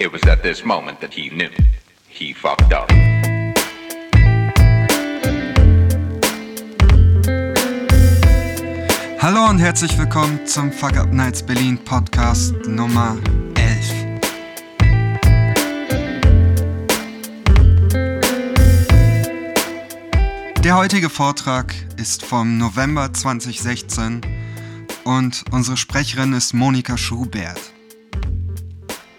It was at this moment that he knew. He fucked up. Hallo und herzlich willkommen zum Fuck Up Nights Berlin Podcast Nummer 11. Der heutige Vortrag ist vom November 2016 und unsere Sprecherin ist Monika Schubert.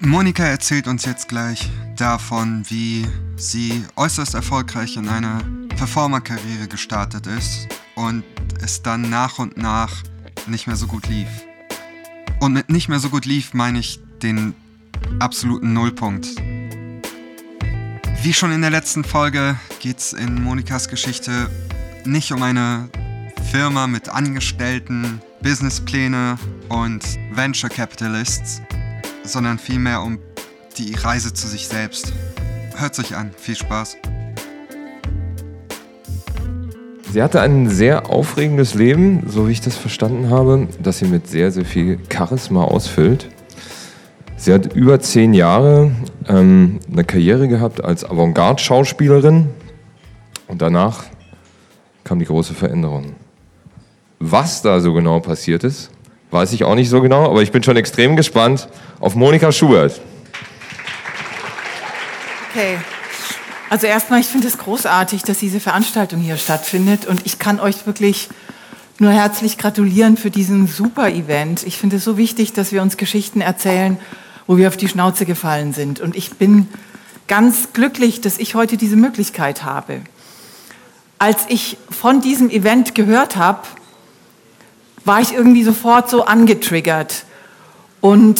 Monika erzählt uns jetzt gleich davon, wie sie äußerst erfolgreich in eine Performer-Karriere gestartet ist und es dann nach und nach nicht mehr so gut lief. Und mit nicht mehr so gut lief meine ich den absoluten Nullpunkt. Wie schon in der letzten Folge geht es in Monikas Geschichte nicht um eine Firma mit Angestellten, Businesspläne und Venture Capitalists, sondern vielmehr um die Reise zu sich selbst. Hört sich an, viel Spaß. Sie hatte ein sehr aufregendes Leben, so wie ich das verstanden habe, das sie mit sehr, sehr viel Charisma ausfüllt. Sie hat über zehn Jahre ähm, eine Karriere gehabt als Avantgarde-Schauspielerin und danach kam die große Veränderung. Was da so genau passiert ist, weiß ich auch nicht so genau, aber ich bin schon extrem gespannt auf Monika Schubert. Okay. Also erstmal, ich finde es großartig, dass diese Veranstaltung hier stattfindet und ich kann euch wirklich nur herzlich gratulieren für diesen super Event. Ich finde es so wichtig, dass wir uns Geschichten erzählen, wo wir auf die Schnauze gefallen sind. Und ich bin ganz glücklich, dass ich heute diese Möglichkeit habe. Als ich von diesem Event gehört habe, war ich irgendwie sofort so angetriggert. Und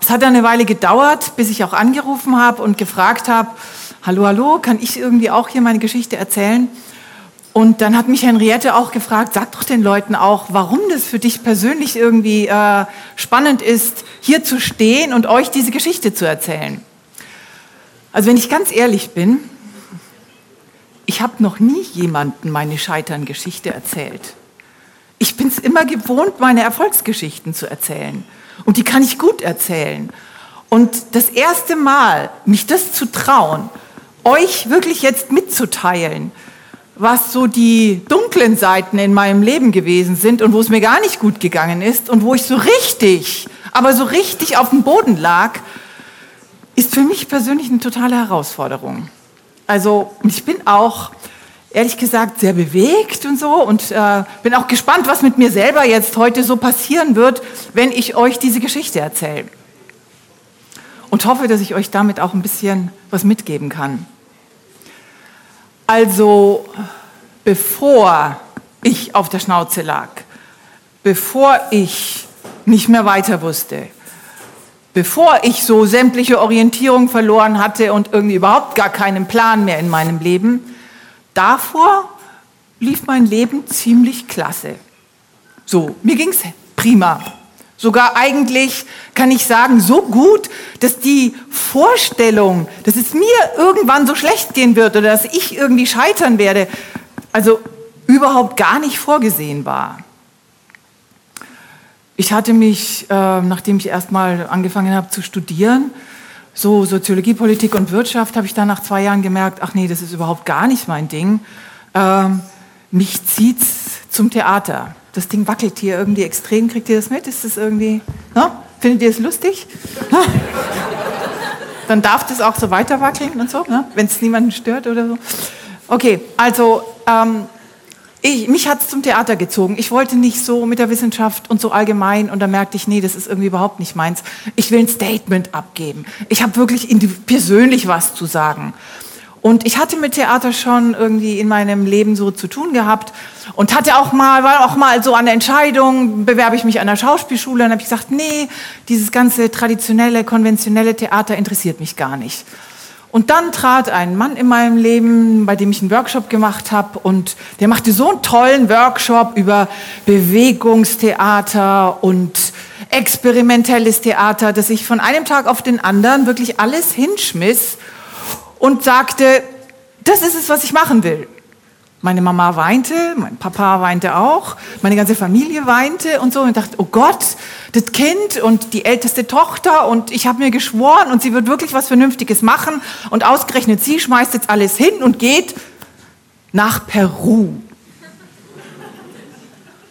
es hat eine Weile gedauert, bis ich auch angerufen habe und gefragt habe, hallo, hallo, kann ich irgendwie auch hier meine Geschichte erzählen? Und dann hat mich Henriette auch gefragt, sag doch den Leuten auch, warum das für dich persönlich irgendwie äh, spannend ist, hier zu stehen und euch diese Geschichte zu erzählen. Also wenn ich ganz ehrlich bin, ich habe noch nie jemanden meine Scheitern-Geschichte erzählt. Ich bin es immer gewohnt, meine Erfolgsgeschichten zu erzählen. Und die kann ich gut erzählen. Und das erste Mal, mich das zu trauen, euch wirklich jetzt mitzuteilen, was so die dunklen Seiten in meinem Leben gewesen sind und wo es mir gar nicht gut gegangen ist und wo ich so richtig, aber so richtig auf dem Boden lag, ist für mich persönlich eine totale Herausforderung. Also ich bin auch ehrlich gesagt sehr bewegt und so und äh, bin auch gespannt, was mit mir selber jetzt heute so passieren wird, wenn ich euch diese Geschichte erzähle. Und hoffe, dass ich euch damit auch ein bisschen was mitgeben kann. Also bevor ich auf der Schnauze lag, bevor ich nicht mehr weiter wusste, bevor ich so sämtliche Orientierung verloren hatte und irgendwie überhaupt gar keinen Plan mehr in meinem Leben, davor lief mein Leben ziemlich klasse. So, mir ging es prima. Sogar eigentlich kann ich sagen, so gut, dass die Vorstellung, dass es mir irgendwann so schlecht gehen wird oder dass ich irgendwie scheitern werde, also überhaupt gar nicht vorgesehen war. Ich hatte mich, äh, nachdem ich erstmal angefangen habe zu studieren, so Soziologie, Politik und Wirtschaft, habe ich dann nach zwei Jahren gemerkt, ach nee, das ist überhaupt gar nicht mein Ding. Ähm, mich zieht's zum Theater das Ding wackelt hier irgendwie extrem. Kriegt ihr das mit? Ist das irgendwie, no? findet ihr es lustig? Dann darf das auch so weiter wackeln und so, ne? wenn es niemanden stört oder so. Okay, also ähm, ich, mich hat es zum Theater gezogen. Ich wollte nicht so mit der Wissenschaft und so allgemein und da merkte ich, nee, das ist irgendwie überhaupt nicht meins. Ich will ein Statement abgeben. Ich habe wirklich persönlich was zu sagen. Und ich hatte mit Theater schon irgendwie in meinem Leben so zu tun gehabt und hatte auch mal, war auch mal so an der Entscheidung, bewerbe ich mich an der Schauspielschule, und habe ich gesagt, nee, dieses ganze traditionelle, konventionelle Theater interessiert mich gar nicht. Und dann trat ein Mann in meinem Leben, bei dem ich einen Workshop gemacht habe und der machte so einen tollen Workshop über Bewegungstheater und experimentelles Theater, dass ich von einem Tag auf den anderen wirklich alles hinschmiss und sagte, das ist es, was ich machen will. Meine Mama weinte, mein Papa weinte auch, meine ganze Familie weinte und so. Und ich dachte, oh Gott, das Kind und die älteste Tochter und ich habe mir geschworen und sie wird wirklich was Vernünftiges machen. Und ausgerechnet sie schmeißt jetzt alles hin und geht nach Peru.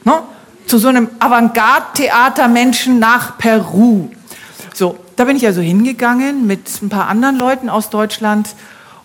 No? Zu so einem Avantgarde-Theatermenschen nach Peru. So, da bin ich also hingegangen mit ein paar anderen Leuten aus Deutschland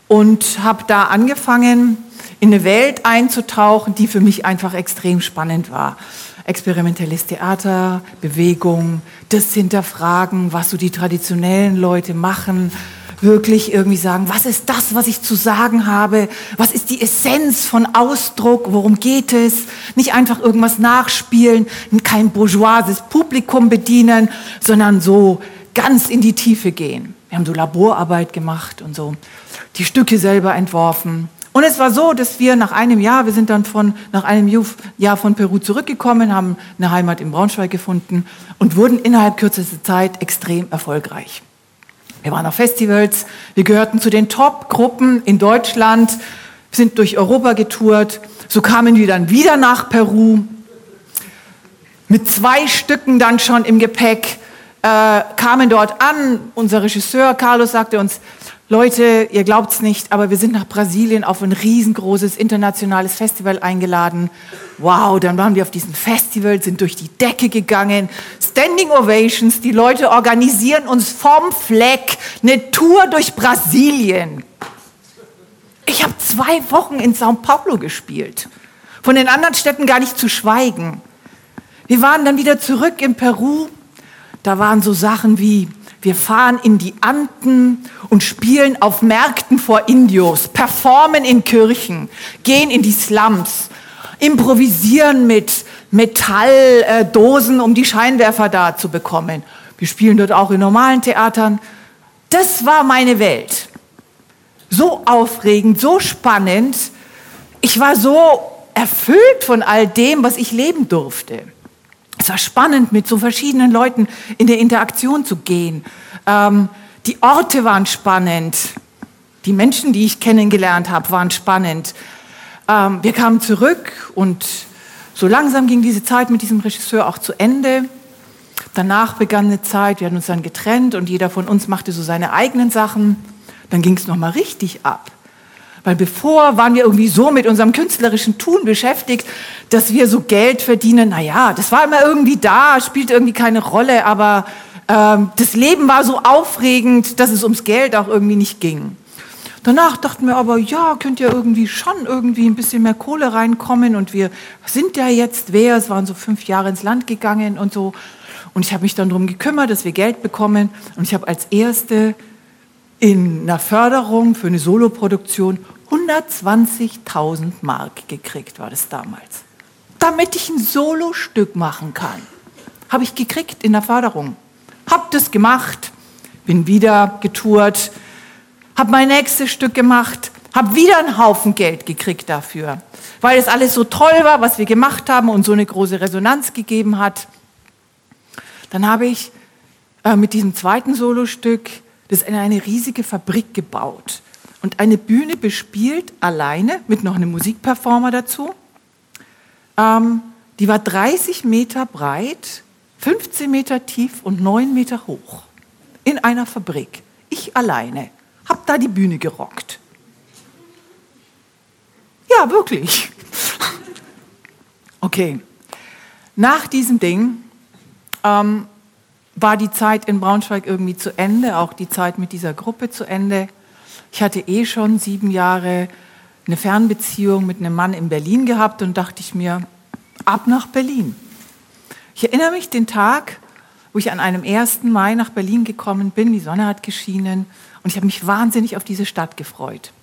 und habe da angefangen, in eine Welt einzutauchen, die für mich einfach extrem spannend war. Experimentelles Theater, Bewegung, das Hinterfragen, was so die traditionellen Leute machen, wirklich irgendwie sagen, was ist das, was ich zu sagen habe? Was ist die Essenz von Ausdruck? Worum geht es? Nicht einfach irgendwas nachspielen, kein bourgeoises Publikum bedienen, sondern so ganz in die Tiefe gehen. Wir haben so Laborarbeit gemacht und so die Stücke selber entworfen. Und es war so, dass wir nach einem Jahr, wir sind dann von, nach einem Jahr von Peru zurückgekommen, haben eine Heimat in Braunschweig gefunden und wurden innerhalb kürzester Zeit extrem erfolgreich. Wir waren auf Festivals, wir gehörten zu den Top-Gruppen in Deutschland, sind durch Europa getourt. So kamen wir dann wieder nach Peru mit zwei Stücken dann schon im Gepäck, äh, kamen dort an. Unser Regisseur Carlos sagte uns, Leute, ihr glaubt's nicht, aber wir sind nach Brasilien auf ein riesengroßes internationales Festival eingeladen. Wow, dann waren wir auf diesem Festival, sind durch die Decke gegangen. Standing Ovations, die Leute organisieren uns vom Fleck eine Tour durch Brasilien. Ich habe zwei Wochen in Sao Paulo gespielt. Von den anderen Städten gar nicht zu schweigen. Wir waren dann wieder zurück in Peru. Da waren so Sachen wie wir fahren in die Anden und spielen auf Märkten vor Indios, performen in Kirchen, gehen in die Slums, improvisieren mit Metalldosen, um die Scheinwerfer da zu bekommen. Wir spielen dort auch in normalen Theatern. Das war meine Welt. So aufregend, so spannend. Ich war so erfüllt von all dem, was ich leben durfte. Es war spannend, mit so verschiedenen Leuten in der Interaktion zu gehen. Ähm, die Orte waren spannend. Die Menschen, die ich kennengelernt habe, waren spannend. Ähm, wir kamen zurück und so langsam ging diese Zeit mit diesem Regisseur auch zu Ende. Danach begann eine Zeit, wir hatten uns dann getrennt und jeder von uns machte so seine eigenen Sachen. Dann ging es nochmal richtig ab. Weil bevor waren wir irgendwie so mit unserem künstlerischen Tun beschäftigt, dass wir so Geld verdienen. Naja, das war immer irgendwie da, spielt irgendwie keine Rolle, aber ähm, das Leben war so aufregend, dass es ums Geld auch irgendwie nicht ging. Danach dachten wir aber, ja, könnt ihr irgendwie schon irgendwie ein bisschen mehr Kohle reinkommen und wir sind ja jetzt wer, es waren so fünf Jahre ins Land gegangen und so. Und ich habe mich dann darum gekümmert, dass wir Geld bekommen und ich habe als Erste in einer Förderung für eine Soloproduktion 120.000 Mark gekriegt, war das damals. Damit ich ein Solostück machen kann. Habe ich gekriegt in der Förderung. Hab das gemacht, bin wieder getourt, habe mein nächstes Stück gemacht, habe wieder einen Haufen Geld gekriegt dafür, weil es alles so toll war, was wir gemacht haben und so eine große Resonanz gegeben hat. Dann habe ich äh, mit diesem zweiten Solostück das in eine riesige Fabrik gebaut und eine Bühne bespielt, alleine, mit noch einem Musikperformer dazu. Ähm, die war 30 Meter breit, 15 Meter tief und 9 Meter hoch. In einer Fabrik. Ich alleine. Hab da die Bühne gerockt. Ja, wirklich. Okay. Nach diesem Ding ähm, war die Zeit in Braunschweig irgendwie zu Ende, auch die Zeit mit dieser Gruppe zu Ende. Ich hatte eh schon sieben Jahre eine Fernbeziehung mit einem Mann in Berlin gehabt und dachte ich mir, ab nach Berlin. Ich erinnere mich den Tag, wo ich an einem 1. Mai nach Berlin gekommen bin, die Sonne hat geschienen und ich habe mich wahnsinnig auf diese Stadt gefreut.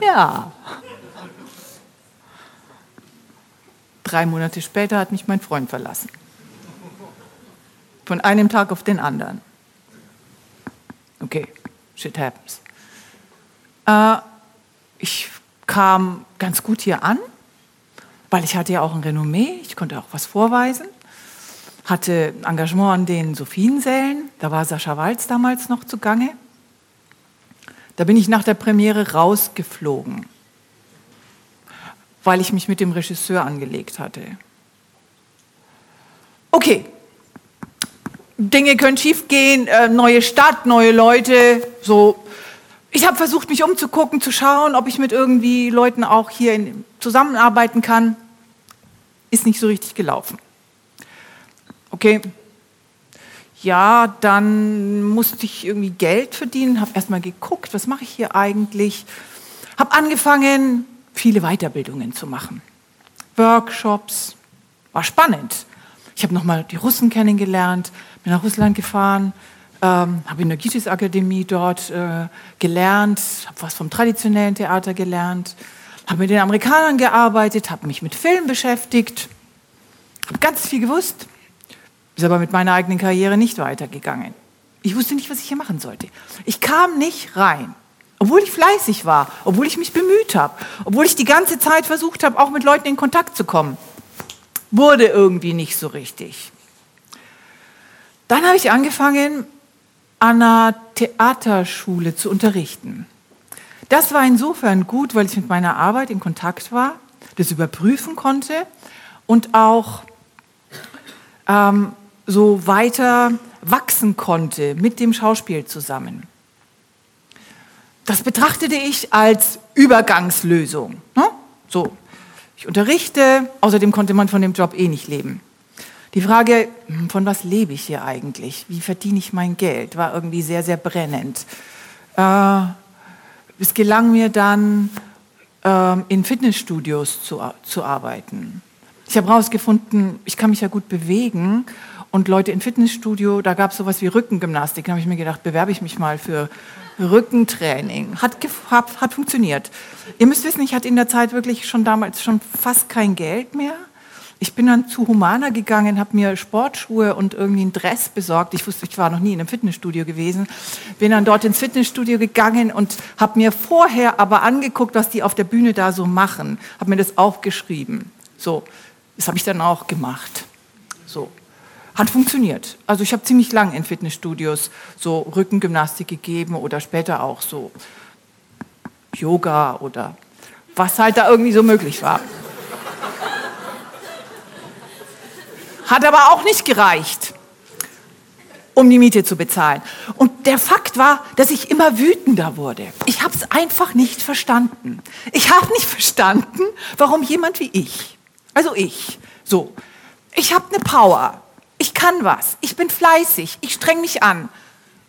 Ja, Drei Monate später hat mich mein Freund verlassen. Von einem Tag auf den anderen. Okay, shit happens. Äh, ich kam ganz gut hier an, weil ich hatte ja auch ein Renommee, ich konnte auch was vorweisen, hatte Engagement an den Sophiensälen, da war Sascha Walz damals noch zugange. Da bin ich nach der Premiere rausgeflogen, weil ich mich mit dem Regisseur angelegt hatte. Okay, Dinge können schiefgehen, äh, neue Stadt, neue Leute, so. Ich habe versucht, mich umzugucken, zu schauen, ob ich mit irgendwie Leuten auch hier in, zusammenarbeiten kann. Ist nicht so richtig gelaufen. Okay, ja, dann musste ich irgendwie Geld verdienen, habe erstmal geguckt, was mache ich hier eigentlich. Habe angefangen, viele Weiterbildungen zu machen. Workshops, war spannend. Ich habe nochmal die Russen kennengelernt, bin nach Russland gefahren, ähm, habe in der Gitis-Akademie dort äh, gelernt, habe was vom traditionellen Theater gelernt, habe mit den Amerikanern gearbeitet, habe mich mit Film beschäftigt, habe ganz viel gewusst, ist aber mit meiner eigenen Karriere nicht weitergegangen. Ich wusste nicht, was ich hier machen sollte. Ich kam nicht rein, obwohl ich fleißig war, obwohl ich mich bemüht habe, obwohl ich die ganze Zeit versucht habe, auch mit Leuten in Kontakt zu kommen. Wurde irgendwie nicht so richtig. Dann habe ich angefangen, an einer Theaterschule zu unterrichten. Das war insofern gut, weil ich mit meiner Arbeit in Kontakt war, das überprüfen konnte und auch ähm, so weiter wachsen konnte mit dem Schauspiel zusammen. Das betrachtete ich als Übergangslösung. Ne? So, ich unterrichte, außerdem konnte man von dem Job eh nicht leben. Die Frage, hm, von was lebe ich hier eigentlich? Wie verdiene ich mein Geld? War irgendwie sehr, sehr brennend. Äh, es gelang mir dann, äh, in Fitnessstudios zu, zu arbeiten. Ich habe herausgefunden, ich kann mich ja gut bewegen und Leute im Fitnessstudio, da gab es sowas wie Rückengymnastik. Da habe ich mir gedacht, bewerbe ich mich mal für Rückentraining. Hat, hat, hat funktioniert. Ihr müsst wissen, ich hatte in der Zeit wirklich schon damals schon fast kein Geld mehr. Ich bin dann zu Humana gegangen, habe mir Sportschuhe und irgendwie einen Dress besorgt. Ich wusste, ich war noch nie in einem Fitnessstudio gewesen. Bin dann dort ins Fitnessstudio gegangen und habe mir vorher aber angeguckt, was die auf der Bühne da so machen. Habe mir das aufgeschrieben. So, das habe ich dann auch gemacht. So. Hat funktioniert. Also ich habe ziemlich lang in Fitnessstudios so Rückengymnastik gegeben oder später auch so Yoga oder was halt da irgendwie so möglich war. Hat aber auch nicht gereicht, um die Miete zu bezahlen. Und der Fakt war, dass ich immer wütender wurde. Ich habe es einfach nicht verstanden. Ich habe nicht verstanden, warum jemand wie ich, also ich, so, ich habe eine Power, ich kann was, ich bin fleißig, ich streng mich an.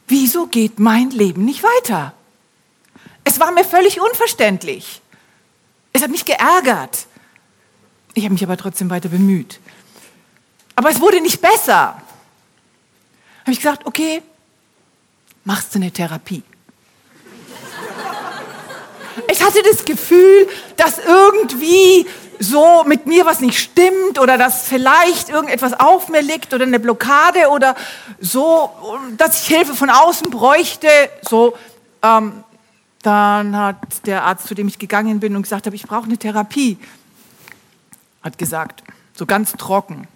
Wieso geht mein Leben nicht weiter? Es war mir völlig unverständlich. Es hat mich geärgert. Ich habe mich aber trotzdem weiter bemüht. Aber es wurde nicht besser. Habe ich gesagt, okay, machst du eine Therapie. Ich hatte das Gefühl, dass irgendwie so mit mir was nicht stimmt oder dass vielleicht irgendetwas auf mir liegt oder eine Blockade oder so, dass ich Hilfe von außen bräuchte. So, ähm, dann hat der Arzt, zu dem ich gegangen bin und gesagt habe, ich brauche eine Therapie, hat gesagt, so ganz trocken,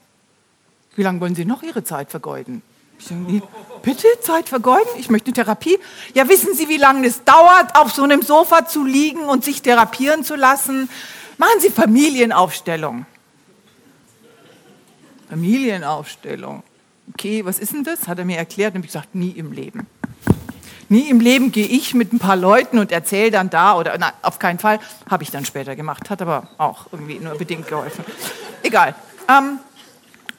wie lange wollen Sie noch Ihre Zeit vergeuden? Ich denke, bitte Zeit vergeuden? Ich möchte eine Therapie. Ja, wissen Sie, wie lange es dauert, auf so einem Sofa zu liegen und sich therapieren zu lassen? Machen Sie Familienaufstellung. Familienaufstellung. Okay, was ist denn das? Hat er mir erklärt. Und ich gesagt, nie im Leben. Nie im Leben gehe ich mit ein paar Leuten und erzähle dann da oder nein, auf keinen Fall. Habe ich dann später gemacht, hat aber auch irgendwie nur bedingt geholfen. Egal. Ähm,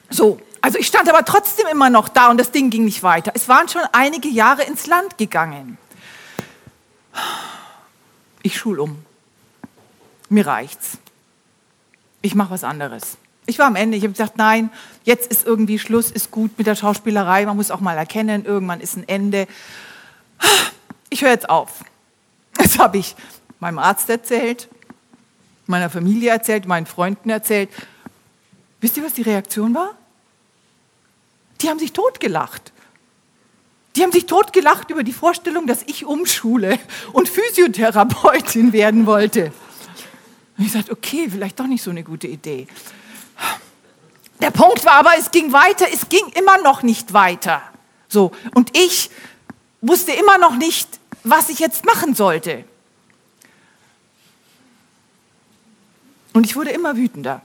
so, also ich stand aber trotzdem immer noch da und das Ding ging nicht weiter. Es waren schon einige Jahre ins Land gegangen. Ich schul um. Mir reicht's. Ich mache was anderes. Ich war am Ende. Ich habe gesagt, nein, jetzt ist irgendwie Schluss, ist gut mit der Schauspielerei. Man muss auch mal erkennen, irgendwann ist ein Ende. Ich höre jetzt auf. Das habe ich meinem Arzt erzählt, meiner Familie erzählt, meinen Freunden erzählt. Wisst ihr, was die Reaktion war? Die haben sich totgelacht. Die haben sich totgelacht über die Vorstellung, dass ich umschule und Physiotherapeutin werden wollte. Und ich sagte, okay, vielleicht doch nicht so eine gute Idee. Der Punkt war aber, es ging weiter, es ging immer noch nicht weiter. So, und ich wusste immer noch nicht, was ich jetzt machen sollte. Und ich wurde immer wütender.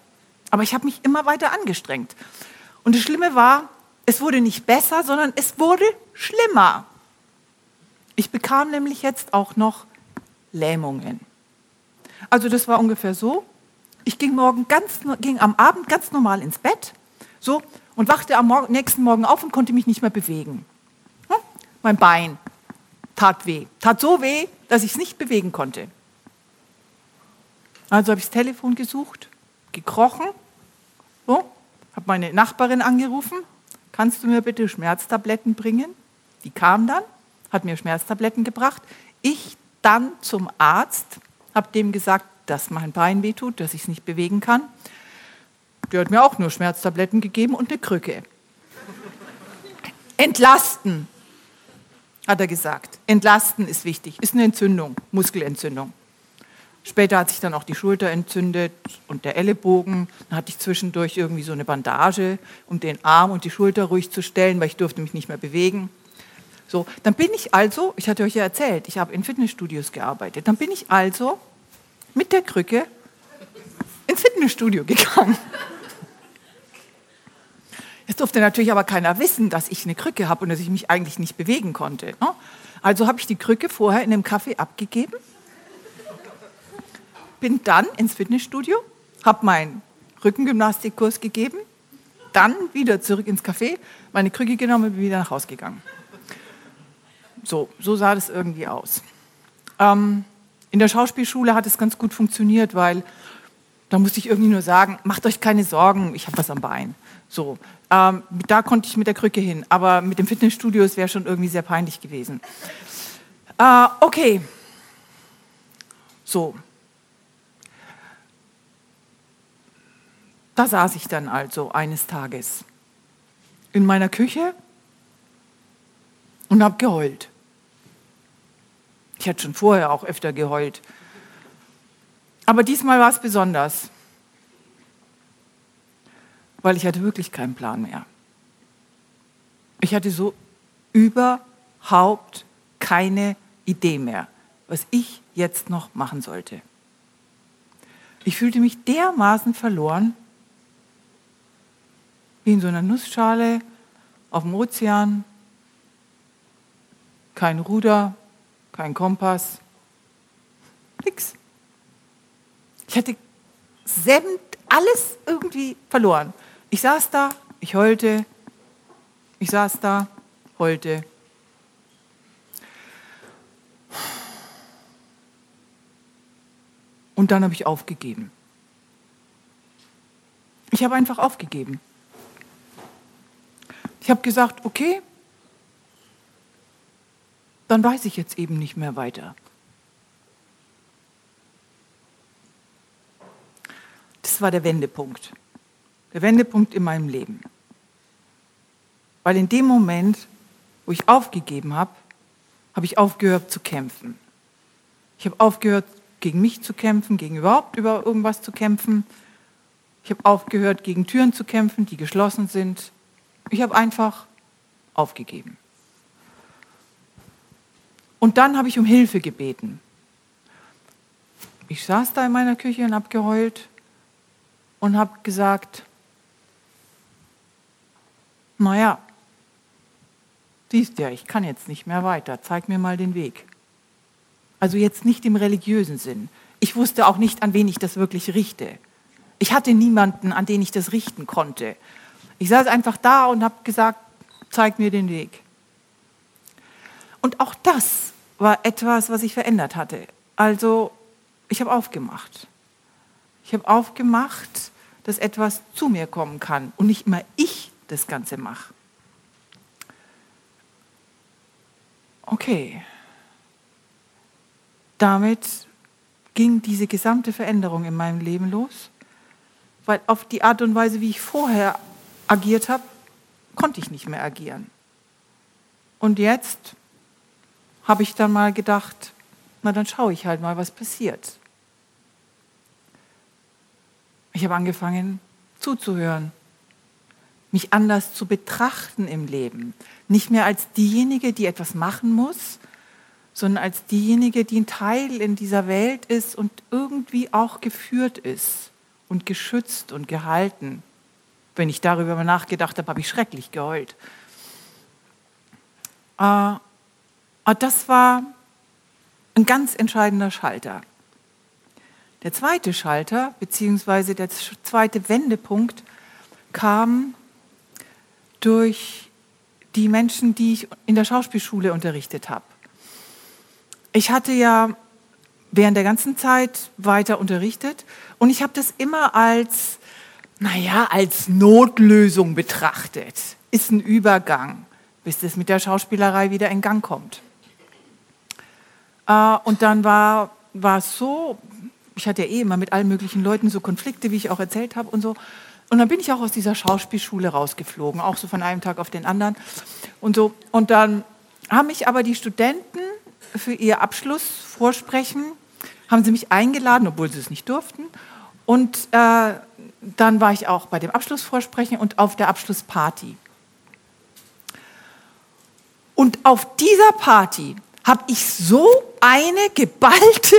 Aber ich habe mich immer weiter angestrengt. Und das Schlimme war, es wurde nicht besser, sondern es wurde schlimmer. Ich bekam nämlich jetzt auch noch Lähmungen. Also das war ungefähr so. Ich ging, morgen ganz, ging am Abend ganz normal ins Bett so, und wachte am Morgen, nächsten Morgen auf und konnte mich nicht mehr bewegen. Hm? Mein Bein tat weh. Tat so weh, dass ich es nicht bewegen konnte. Also habe ich das Telefon gesucht, gekrochen, so, habe meine Nachbarin angerufen, kannst du mir bitte Schmerztabletten bringen? Die kam dann, hat mir Schmerztabletten gebracht. Ich dann zum Arzt, habe dem gesagt, dass mein Bein wehtut, dass ich es nicht bewegen kann. Der hat mir auch nur Schmerztabletten gegeben und eine Krücke. Entlasten, hat er gesagt. Entlasten ist wichtig, ist eine Entzündung, Muskelentzündung. Später hat sich dann auch die Schulter entzündet und der Ellenbogen. Dann hatte ich zwischendurch irgendwie so eine Bandage, um den Arm und die Schulter ruhig zu stellen, weil ich durfte mich nicht mehr bewegen. So, dann bin ich also, ich hatte euch ja erzählt, ich habe in Fitnessstudios gearbeitet. Dann bin ich also mit der Krücke ins Fitnessstudio gegangen. Jetzt durfte natürlich aber keiner wissen, dass ich eine Krücke habe und dass ich mich eigentlich nicht bewegen konnte. Ne? Also habe ich die Krücke vorher in einem Kaffee abgegeben bin dann ins Fitnessstudio, habe meinen Rückengymnastikkurs gegeben, dann wieder zurück ins Café, meine Krücke genommen und bin wieder nach Hause gegangen. So, so sah das irgendwie aus. Ähm, in der Schauspielschule hat es ganz gut funktioniert, weil da musste ich irgendwie nur sagen, macht euch keine Sorgen, ich habe was am Bein. So, ähm, da konnte ich mit der Krücke hin, aber mit dem Fitnessstudio, es wäre schon irgendwie sehr peinlich gewesen. Äh, okay, so, Da saß ich dann also eines Tages in meiner Küche und habe geheult. Ich hatte schon vorher auch öfter geheult. Aber diesmal war es besonders, weil ich hatte wirklich keinen Plan mehr. Ich hatte so überhaupt keine Idee mehr, was ich jetzt noch machen sollte. Ich fühlte mich dermaßen verloren, wie in so einer Nussschale auf dem Ozean. Kein Ruder, kein Kompass, nix. Ich hatte sämt alles irgendwie verloren. Ich saß da, ich heulte, ich saß da, heulte. Und dann habe ich aufgegeben. Ich habe einfach aufgegeben. Ich habe gesagt, okay, dann weiß ich jetzt eben nicht mehr weiter. Das war der Wendepunkt. Der Wendepunkt in meinem Leben. Weil in dem Moment, wo ich aufgegeben habe, habe ich aufgehört zu kämpfen. Ich habe aufgehört, gegen mich zu kämpfen, gegen überhaupt über irgendwas zu kämpfen. Ich habe aufgehört, gegen Türen zu kämpfen, die geschlossen sind. Ich habe einfach aufgegeben. Und dann habe ich um Hilfe gebeten. Ich saß da in meiner Küche und habe geheult und habe gesagt, naja, siehst ja, ich kann jetzt nicht mehr weiter, zeig mir mal den Weg. Also jetzt nicht im religiösen Sinn. Ich wusste auch nicht, an wen ich das wirklich richte. Ich hatte niemanden, an den ich das richten konnte. Ich saß einfach da und habe gesagt, zeig mir den Weg. Und auch das war etwas, was ich verändert hatte. Also ich habe aufgemacht. Ich habe aufgemacht, dass etwas zu mir kommen kann und nicht immer ich das Ganze mache. Okay. Damit ging diese gesamte Veränderung in meinem Leben los, weil auf die Art und Weise, wie ich vorher agiert habe, konnte ich nicht mehr agieren. Und jetzt habe ich dann mal gedacht, na dann schaue ich halt mal, was passiert. Ich habe angefangen zuzuhören, mich anders zu betrachten im Leben. Nicht mehr als diejenige, die etwas machen muss, sondern als diejenige, die ein Teil in dieser Welt ist und irgendwie auch geführt ist und geschützt und gehalten. Wenn ich darüber nachgedacht habe, habe ich schrecklich geheult. Äh, das war ein ganz entscheidender Schalter. Der zweite Schalter, beziehungsweise der zweite Wendepunkt, kam durch die Menschen, die ich in der Schauspielschule unterrichtet habe. Ich hatte ja während der ganzen Zeit weiter unterrichtet und ich habe das immer als, naja, als Notlösung betrachtet. Ist ein Übergang, bis das mit der Schauspielerei wieder in Gang kommt. Äh, und dann war, es so, ich hatte ja eh immer mit allen möglichen Leuten so Konflikte, wie ich auch erzählt habe und so. Und dann bin ich auch aus dieser Schauspielschule rausgeflogen, auch so von einem Tag auf den anderen und so. Und dann haben mich aber die Studenten für ihr Abschlussvorsprechen, haben sie mich eingeladen, obwohl sie es nicht durften. Und äh, dann war ich auch bei dem Abschlussvorsprechen und auf der Abschlussparty. Und auf dieser Party habe ich so eine geballte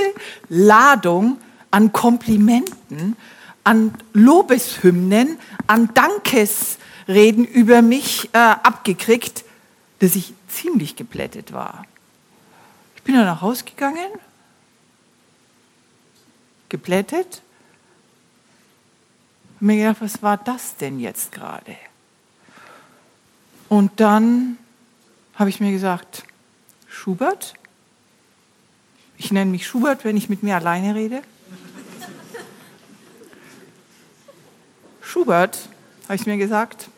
Ladung an Komplimenten an Lobeshymnen, an Dankesreden über mich äh, abgekriegt, dass ich ziemlich geplättet war. Ich bin dann nach Hause gegangen, geplättet, und mir gedacht, was war das denn jetzt gerade? Und dann habe ich mir gesagt, Schubert, ich nenne mich Schubert, wenn ich mit mir alleine rede. Schubert, habe ich mir gesagt,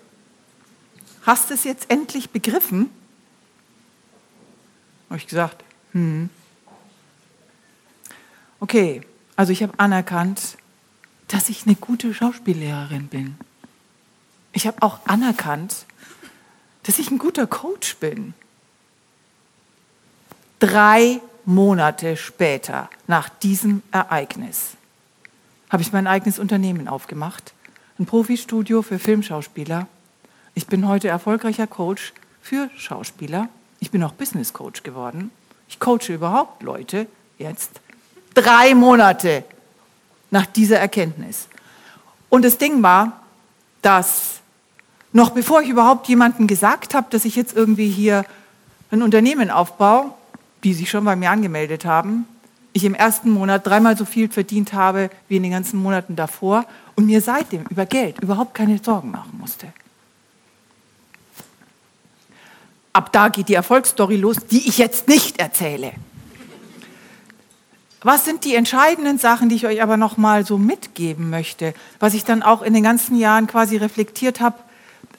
hast du es jetzt endlich begriffen? Habe ich gesagt, hm. Okay, also ich habe anerkannt, dass ich eine gute Schauspiellehrerin bin. Ich habe auch anerkannt, dass ich ein guter Coach bin. Drei Monate später, nach diesem Ereignis, habe ich mein eigenes Unternehmen aufgemacht ein Profistudio für Filmschauspieler. Ich bin heute erfolgreicher Coach für Schauspieler. Ich bin auch Business Coach geworden. Ich coache überhaupt Leute jetzt drei Monate nach dieser Erkenntnis. Und das Ding war, dass noch bevor ich überhaupt jemandem gesagt habe, dass ich jetzt irgendwie hier ein Unternehmen aufbaue, die sich schon bei mir angemeldet haben, ich im ersten Monat dreimal so viel verdient habe wie in den ganzen Monaten davor und mir seitdem über Geld überhaupt keine Sorgen machen musste. Ab da geht die Erfolgsstory los, die ich jetzt nicht erzähle. Was sind die entscheidenden Sachen, die ich euch aber noch mal so mitgeben möchte, was ich dann auch in den ganzen Jahren quasi reflektiert habe,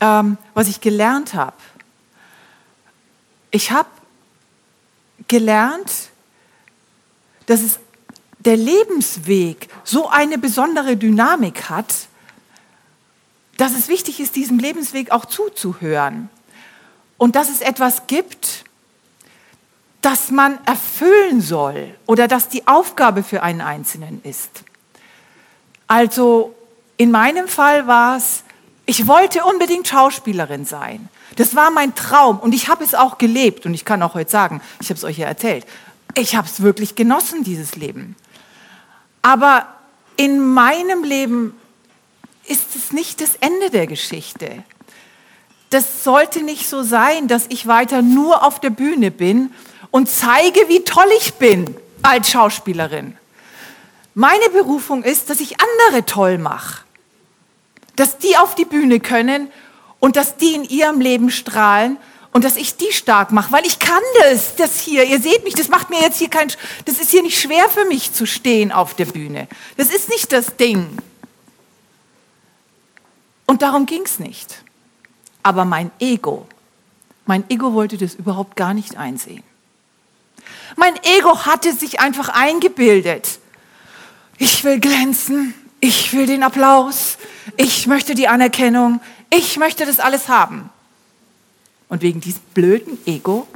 ähm, was ich gelernt habe? Ich habe gelernt, dass es der Lebensweg so eine besondere Dynamik hat, dass es wichtig ist, diesem Lebensweg auch zuzuhören. Und dass es etwas gibt, das man erfüllen soll oder das die Aufgabe für einen Einzelnen ist. Also in meinem Fall war es, ich wollte unbedingt Schauspielerin sein. Das war mein Traum und ich habe es auch gelebt und ich kann auch heute sagen, ich habe es euch ja erzählt, ich habe es wirklich genossen, dieses Leben. Aber in meinem Leben ist es nicht das Ende der Geschichte. Das sollte nicht so sein, dass ich weiter nur auf der Bühne bin und zeige, wie toll ich bin als Schauspielerin. Meine Berufung ist, dass ich andere toll mache. Dass die auf die Bühne können und dass die in ihrem Leben strahlen und dass ich die stark mache, weil ich kann das, das hier. Ihr seht mich, das macht mir jetzt hier kein, das ist hier nicht schwer für mich zu stehen auf der Bühne. Das ist nicht das Ding. Und darum ging es nicht. Aber mein Ego, mein Ego wollte das überhaupt gar nicht einsehen. Mein Ego hatte sich einfach eingebildet. Ich will glänzen, ich will den Applaus, ich möchte die Anerkennung, ich möchte das alles haben. Und wegen diesem blöden Ego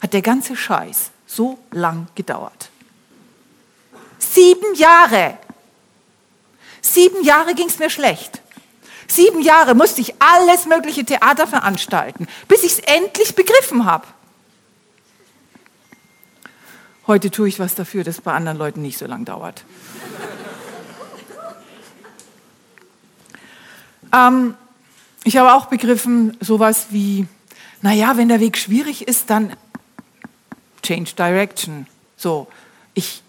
hat der ganze Scheiß so lang gedauert. Sieben Jahre. Sieben Jahre ging es mir schlecht. Sieben Jahre musste ich alles mögliche Theater veranstalten, bis ich es endlich begriffen habe. Heute tue ich was dafür, dass es bei anderen Leuten nicht so lang dauert. ähm, ich habe auch begriffen, sowas wie, naja, wenn der Weg schwierig ist, dann change direction. So, ich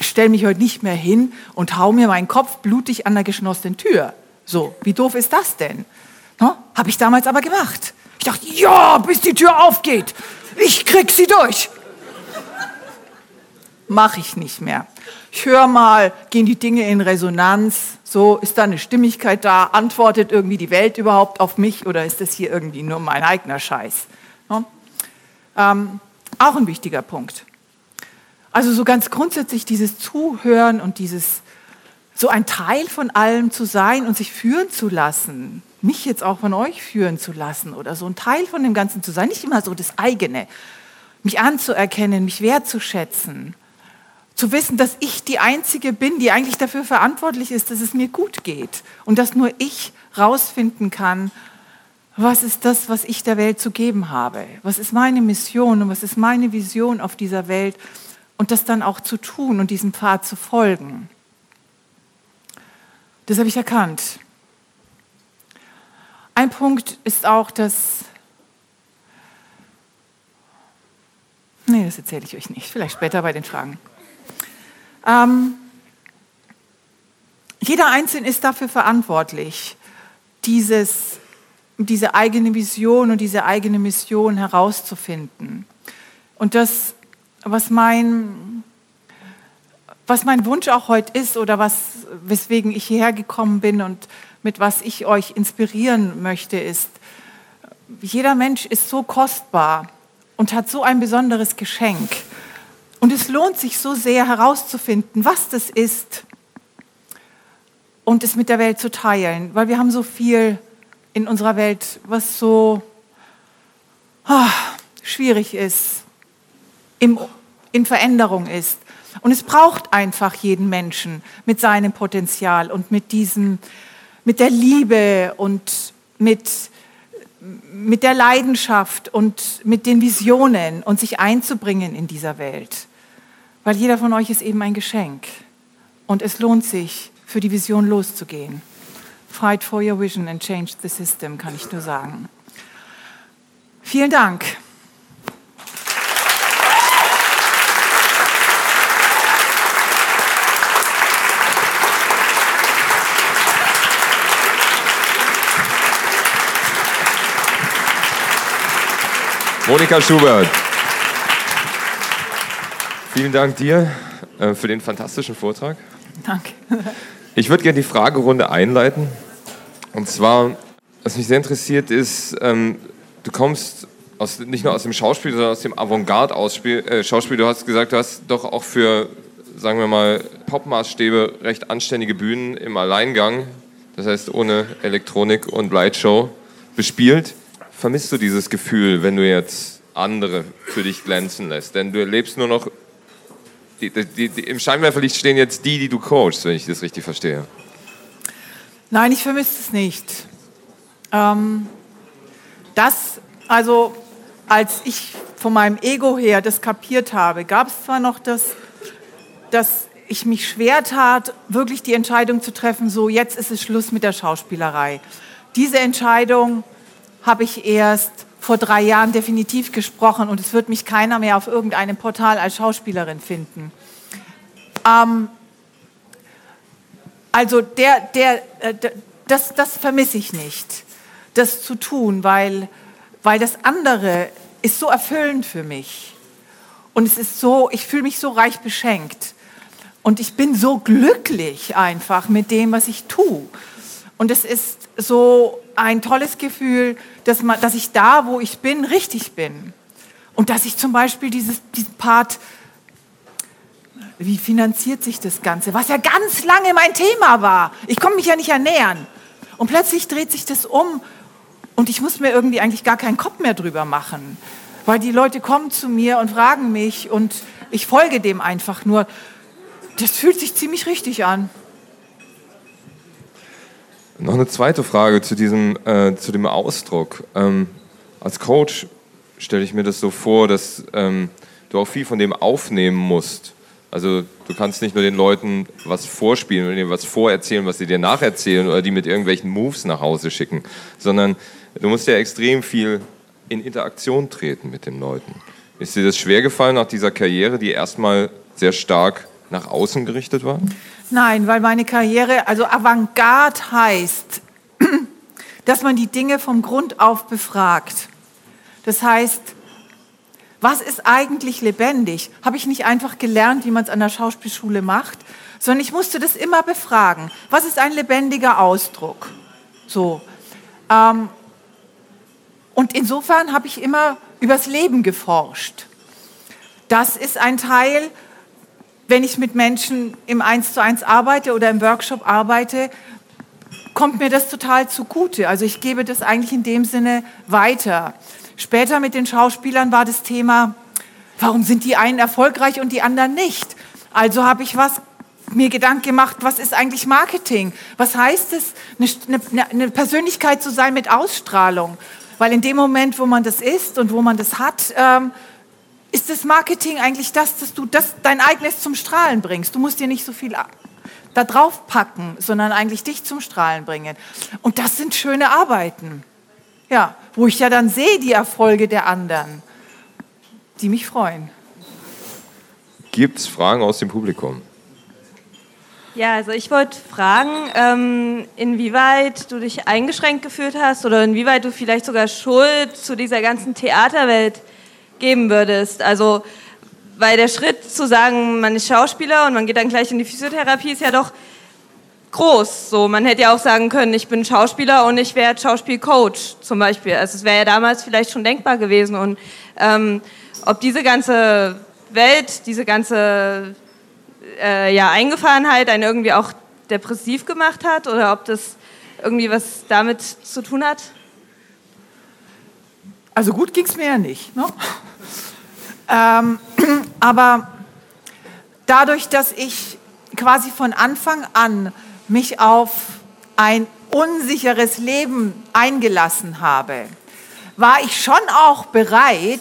stelle mich heute nicht mehr hin und hau mir meinen Kopf blutig an der geschlossenen Tür. So, wie doof ist das denn? No? Habe ich damals aber gemacht. Ich dachte, ja, bis die Tür aufgeht. Ich krieg sie durch. Mache ich nicht mehr. Ich höre mal, gehen die Dinge in Resonanz? So, ist da eine Stimmigkeit da? Antwortet irgendwie die Welt überhaupt auf mich oder ist das hier irgendwie nur mein eigener Scheiß? No? Ähm, auch ein wichtiger Punkt. Also so ganz grundsätzlich dieses Zuhören und dieses so ein Teil von allem zu sein und sich führen zu lassen, mich jetzt auch von euch führen zu lassen oder so ein Teil von dem Ganzen zu sein, nicht immer so das eigene, mich anzuerkennen, mich wertzuschätzen, zu wissen, dass ich die Einzige bin, die eigentlich dafür verantwortlich ist, dass es mir gut geht und dass nur ich rausfinden kann, was ist das, was ich der Welt zu geben habe, was ist meine Mission und was ist meine Vision auf dieser Welt und das dann auch zu tun und diesem Pfad zu folgen. Das habe ich erkannt. Ein Punkt ist auch, dass... Nee, das erzähle ich euch nicht. Vielleicht später bei den Fragen. Ähm, jeder Einzelne ist dafür verantwortlich, dieses, diese eigene Vision und diese eigene Mission herauszufinden. Und das, was mein was mein Wunsch auch heute ist oder was, weswegen ich hierher gekommen bin und mit was ich euch inspirieren möchte, ist, jeder Mensch ist so kostbar und hat so ein besonderes Geschenk. Und es lohnt sich so sehr herauszufinden, was das ist und es mit der Welt zu teilen, weil wir haben so viel in unserer Welt, was so oh, schwierig ist, im, in Veränderung ist. Und es braucht einfach jeden Menschen mit seinem Potenzial und mit diesem, mit der Liebe und mit, mit der Leidenschaft und mit den Visionen und sich einzubringen in dieser Welt. Weil jeder von euch ist eben ein Geschenk. Und es lohnt sich, für die Vision loszugehen. Fight for your vision and change the system, kann ich nur sagen. Vielen Dank. Monika Schubert. Vielen Dank dir äh, für den fantastischen Vortrag. Danke. Ich würde gerne die Fragerunde einleiten. Und zwar, was mich sehr interessiert, ist, ähm, du kommst aus, nicht nur aus dem Schauspiel, sondern aus dem Avantgarde-Schauspiel. Äh, du hast gesagt, du hast doch auch für, sagen wir mal, Popmaßstäbe recht anständige Bühnen im Alleingang, das heißt ohne Elektronik und Lightshow, bespielt vermisst du dieses Gefühl, wenn du jetzt andere für dich glänzen lässt? Denn du erlebst nur noch, die, die, die, im Scheinwerferlicht stehen jetzt die, die du coachst, wenn ich das richtig verstehe. Nein, ich vermisse es nicht. Ähm, das, also als ich von meinem Ego her das kapiert habe, gab es zwar noch das, dass ich mich schwer tat, wirklich die Entscheidung zu treffen, so jetzt ist es Schluss mit der Schauspielerei. Diese Entscheidung habe ich erst vor drei Jahren definitiv gesprochen und es wird mich keiner mehr auf irgendeinem Portal als Schauspielerin finden. Ähm, also der, der, äh, das, das vermisse ich nicht, das zu tun, weil, weil das andere ist so erfüllend für mich. Und es ist so, ich fühle mich so reich beschenkt. Und ich bin so glücklich einfach mit dem, was ich tue. Und es ist so ein tolles Gefühl, dass, man, dass ich da, wo ich bin, richtig bin. Und dass ich zum Beispiel dieses, diesen Part, wie finanziert sich das Ganze, was ja ganz lange mein Thema war. Ich konnte mich ja nicht ernähren. Und plötzlich dreht sich das um und ich muss mir irgendwie eigentlich gar keinen Kopf mehr drüber machen. Weil die Leute kommen zu mir und fragen mich und ich folge dem einfach nur. Das fühlt sich ziemlich richtig an. Noch eine zweite Frage zu, diesem, äh, zu dem Ausdruck. Ähm, als Coach stelle ich mir das so vor, dass ähm, du auch viel von dem aufnehmen musst. Also du kannst nicht nur den Leuten was vorspielen oder ihnen was vorerzählen, was sie dir nacherzählen oder die mit irgendwelchen Moves nach Hause schicken, sondern du musst ja extrem viel in Interaktion treten mit den Leuten. Ist dir das schwer gefallen nach dieser Karriere, die erstmal sehr stark nach außen gerichtet war? Nein, weil meine Karriere, also Avantgarde heißt, dass man die Dinge vom Grund auf befragt. Das heißt, was ist eigentlich lebendig? Habe ich nicht einfach gelernt, wie man es an der Schauspielschule macht, sondern ich musste das immer befragen. Was ist ein lebendiger Ausdruck? So. Ähm, und insofern habe ich immer übers Leben geforscht. Das ist ein Teil, wenn ich mit Menschen im Eins zu eins arbeite oder im Workshop arbeite, kommt mir das total zugute. Also ich gebe das eigentlich in dem Sinne weiter. Später mit den Schauspielern war das Thema, warum sind die einen erfolgreich und die anderen nicht? Also habe ich was mir Gedanken gemacht, was ist eigentlich Marketing? Was heißt es, eine, eine, eine, Persönlichkeit zu sein mit Ausstrahlung? Weil in dem Moment, wo man das ist und wo man das hat, ähm, ist das Marketing eigentlich das, dass du das, dein eigenes zum Strahlen bringst. Du musst dir nicht so viel da drauf packen, sondern eigentlich dich zum Strahlen bringen. Und das sind schöne Arbeiten. Ja, wo ich ja dann sehe die Erfolge der anderen, die mich freuen. Gibt es Fragen aus dem Publikum? Ja, also ich wollte fragen, ähm, inwieweit du dich eingeschränkt gefühlt hast oder inwieweit du vielleicht sogar Schuld zu dieser ganzen Theaterwelt geben würdest. Also, weil der Schritt zu sagen, man ist Schauspieler und man geht dann gleich in die Physiotherapie, ist ja doch groß. So, man hätte ja auch sagen können, ich bin Schauspieler und ich werde Schauspielcoach zum Beispiel. Also es wäre ja damals vielleicht schon denkbar gewesen. Und ähm, ob diese ganze Welt, diese ganze äh, ja, Eingefahrenheit einen irgendwie auch depressiv gemacht hat oder ob das irgendwie was damit zu tun hat? Also gut ging es mir ja nicht. Ne? Ähm, aber dadurch, dass ich quasi von Anfang an mich auf ein unsicheres Leben eingelassen habe, war ich schon auch bereit,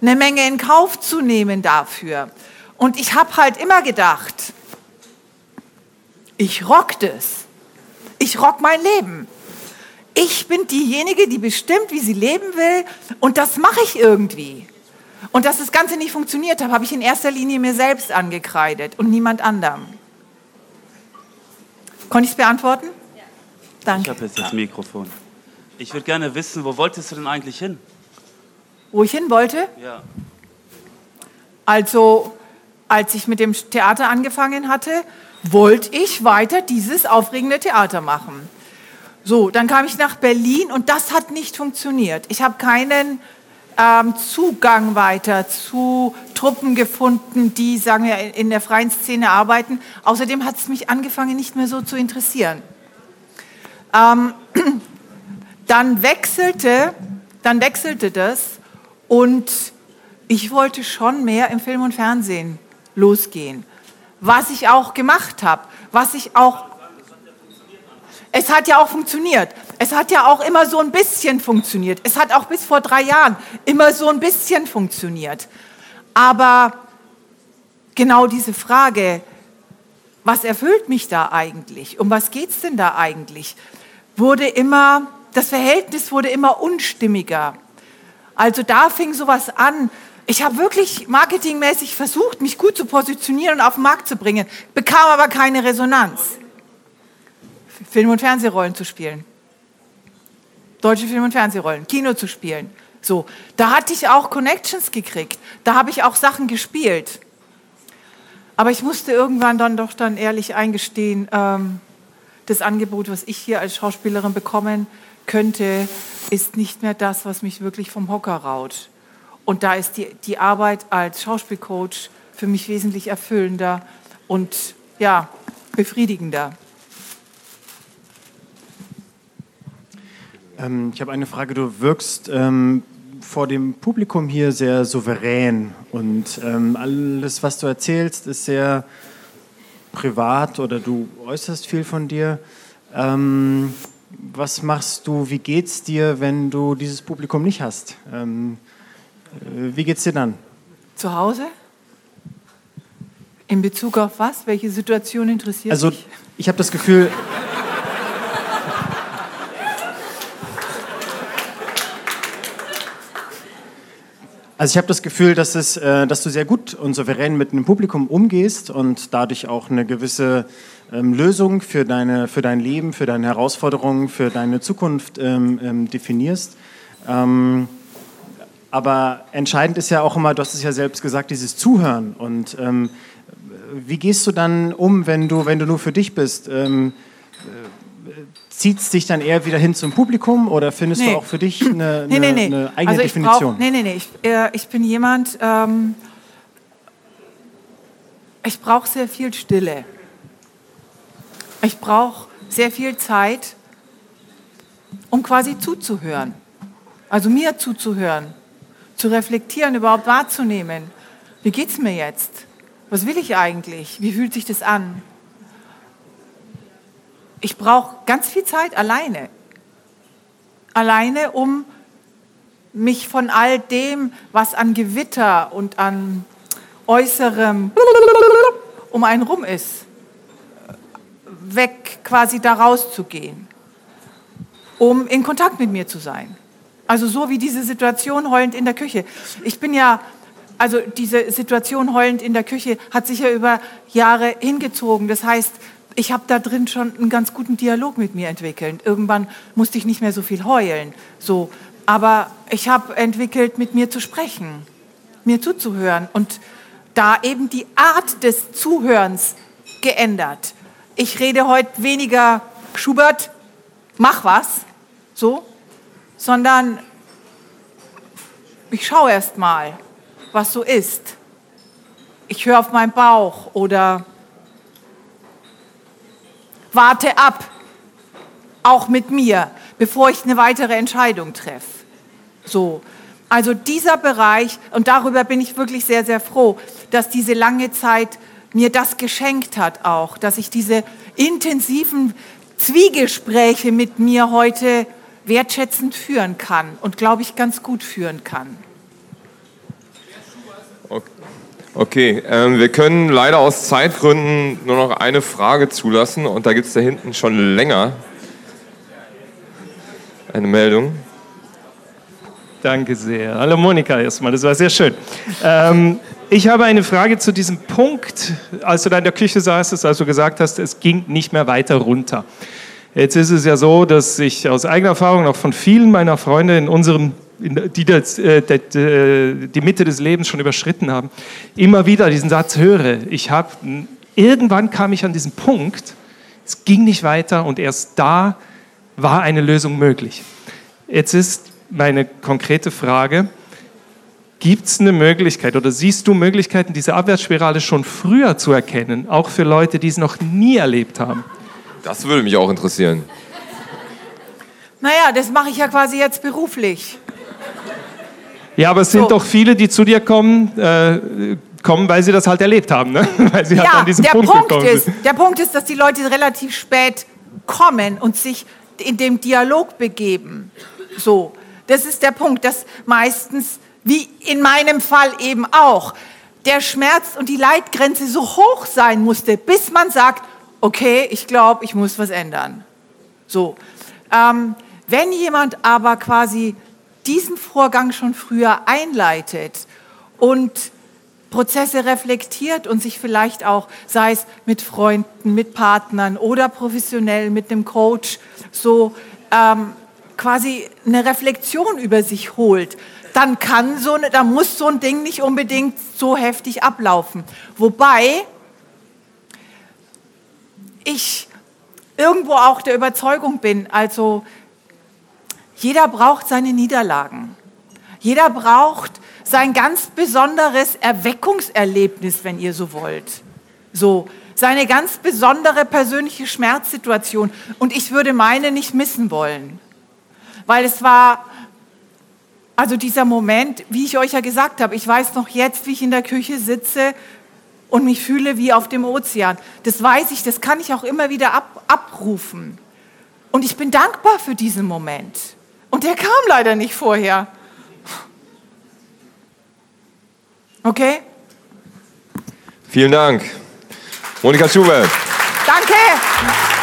eine Menge in Kauf zu nehmen dafür. Und ich habe halt immer gedacht, ich rock das. Ich rock mein Leben. Ich bin diejenige, die bestimmt, wie sie leben will und das mache ich irgendwie. Und dass das Ganze nicht funktioniert hat, habe ich in erster Linie mir selbst angekreidet und niemand anderem. Konnte ich es beantworten? Ja. Danke. Ich habe jetzt das Mikrofon. Ich würde gerne wissen, wo wolltest du denn eigentlich hin? Wo ich hin wollte? Ja. Also, als ich mit dem Theater angefangen hatte, wollte ich weiter dieses aufregende Theater machen. So, dann kam ich nach Berlin und das hat nicht funktioniert. Ich habe keinen ähm, Zugang weiter zu Truppen gefunden, die, sagen wir, in der freien Szene arbeiten. Außerdem hat es mich angefangen, nicht mehr so zu interessieren. Ähm, dann wechselte, dann wechselte das und ich wollte schon mehr im Film und Fernsehen losgehen. Was ich auch gemacht habe, was ich auch es hat ja auch funktioniert. Es hat ja auch immer so ein bisschen funktioniert. Es hat auch bis vor drei Jahren immer so ein bisschen funktioniert. Aber genau diese Frage, was erfüllt mich da eigentlich? Um was geht es denn da eigentlich? Wurde immer, das Verhältnis wurde immer unstimmiger. Also da fing sowas an. Ich habe wirklich marketingmäßig versucht, mich gut zu positionieren und auf den Markt zu bringen, bekam aber keine Resonanz. Film- und Fernsehrollen zu spielen. Deutsche Film- und Fernsehrollen, Kino zu spielen. So, da hatte ich auch Connections gekriegt. Da habe ich auch Sachen gespielt. Aber ich musste irgendwann dann doch dann ehrlich eingestehen, ähm, das Angebot, was ich hier als Schauspielerin bekommen könnte, ist nicht mehr das, was mich wirklich vom Hocker raut. Und da ist die, die Arbeit als Schauspielcoach für mich wesentlich erfüllender und ja, befriedigender. Ähm, ich habe eine Frage. Du wirkst ähm, vor dem Publikum hier sehr souverän und ähm, alles, was du erzählst, ist sehr privat oder du äußerst viel von dir. Ähm, was machst du, wie geht's dir, wenn du dieses Publikum nicht hast? Ähm, äh, wie geht's dir dann? Zu Hause? In Bezug auf was? Welche Situation interessiert Also dich? ich habe das Gefühl, Also ich habe das Gefühl, dass, es, äh, dass du sehr gut und souverän mit einem Publikum umgehst und dadurch auch eine gewisse ähm, Lösung für, deine, für dein Leben, für deine Herausforderungen, für deine Zukunft ähm, ähm, definierst. Aber entscheidend ist ja auch immer, du hast es ja selbst gesagt, dieses Zuhören. Und wie gehst du dann um, wenn du, wenn du nur für dich bist? Zieht es dich dann eher wieder hin zum Publikum oder findest Nee. du auch für dich eine, Nee, eine, nee. eine eigene also Definition? Brauch, nee, nee, nee. Ich, äh, ich bin jemand, ähm, ich brauche sehr viel Stille. Ich brauche sehr viel Zeit, um quasi zuzuhören. Also mir zuzuhören, zu reflektieren, überhaupt wahrzunehmen. Wie geht's mir jetzt? Was will ich eigentlich? Wie fühlt sich das an? Ich brauche ganz viel Zeit alleine. Alleine, um mich von all dem, was an Gewitter und an äußerem um einen rum ist, weg quasi da rauszugehen, um in Kontakt mit mir zu sein. Also so wie diese Situation heulend in der Küche. Ich bin ja, also diese Situation heulend in der Küche hat sich ja über Jahre hingezogen. Das heißt, ich habe da drin schon einen ganz guten Dialog mit mir entwickelt. Irgendwann musste ich nicht mehr so viel heulen. So. Aber ich habe entwickelt, mit mir zu sprechen, mir zuzuhören und da eben die Art des Zuhörens geändert. Ich rede heute weniger Schubert, mach was, so, sondern ich schaue erst mal, was so ist. Ich höre auf meinen Bauch oder warte ab, auch mit mir, bevor ich eine weitere Entscheidung treffe. So. Also dieser Bereich, und darüber bin ich wirklich sehr, sehr froh, dass diese lange Zeit mir das geschenkt hat auch, dass ich diese intensiven Zwiegespräche mit mir heute wertschätzend führen kann und, glaube ich, ganz gut führen kann. Okay, ähm, wir können leider aus Zeitgründen nur noch eine Frage zulassen und da gibt es da hinten schon länger eine Meldung. Danke sehr. Hallo Monika erstmal, das war sehr schön. Ähm, ich habe eine Frage zu diesem Punkt, als du da in der Küche saßest, als du gesagt hast, es ging nicht mehr weiter runter. Jetzt ist es ja so, dass ich aus eigener Erfahrung auch von vielen meiner Freunde in unserem, die das, äh, die, äh, die Mitte des Lebens schon überschritten haben, immer wieder diesen Satz höre. Ich habe irgendwann kam ich an diesen Punkt, es ging nicht weiter und erst da war eine Lösung möglich. Jetzt ist meine konkrete Frage, gibt es eine Möglichkeit oder siehst du Möglichkeiten, diese Abwärtsspirale schon früher zu erkennen, auch für Leute, die es noch nie erlebt haben? Das würde mich auch interessieren. Naja, das mache ich ja quasi jetzt beruflich. Ja, aber es sind So. doch viele, die zu dir kommen, äh, kommen, weil sie das halt erlebt haben, ne? weil sie halt Ja, an diesen der Punkt, Punkt, gekommen ist, sind. der Punkt ist, dass die Leute relativ spät kommen und sich in dem Dialog begeben. So, das ist der Punkt, dass meistens, wie in meinem Fall eben auch, der Schmerz und die Leitgrenze so hoch sein musste, bis man sagt, okay, ich glaube, ich muss was ändern. So, ähm, wenn jemand aber quasi diesen Vorgang schon früher einleitet und Prozesse reflektiert und sich vielleicht auch, sei es mit Freunden, mit Partnern oder professionell mit einem Coach, so ähm, quasi eine Reflexion über sich holt, dann kann so, eine, da muss so ein Ding nicht unbedingt so heftig ablaufen. Wobei ich irgendwo auch der Überzeugung bin, also jeder braucht seine Niederlagen. Jeder braucht sein ganz besonderes Erweckungserlebnis, wenn ihr so wollt. So, seine ganz besondere persönliche Schmerzsituation. Und ich würde meine nicht missen wollen. Weil es war, also dieser Moment, wie ich euch ja gesagt habe, ich weiß noch jetzt, wie ich in der Küche sitze und mich fühle wie auf dem Ozean. Das weiß ich, das kann ich auch immer wieder ab, abrufen. Und ich bin dankbar für diesen Moment. Und der kam leider nicht vorher. Okay? Vielen Dank. Monika Schubert. Danke,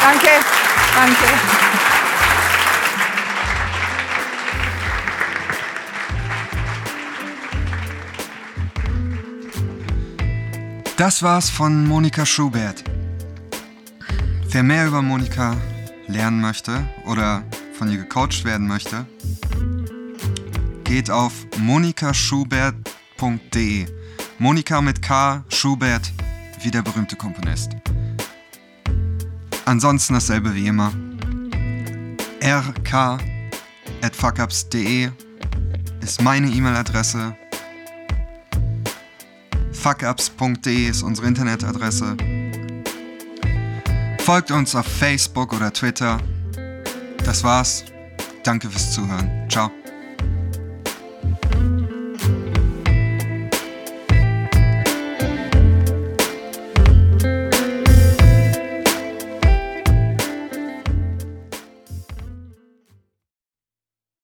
danke, danke. Das war's von Monika Schubert. Wer mehr über Monika lernen möchte oder von ihr gecoacht werden möchte, geht auf monikaschubert.de. Monika mit K, Schubert, wie der berühmte Komponist. Ansonsten dasselbe wie immer. rk.fuckups.de ist meine E-Mail-Adresse. fuckups.de ist unsere Internetadresse. Folgt uns auf Facebook oder Twitter. Das war's. Danke fürs Zuhören. Ciao.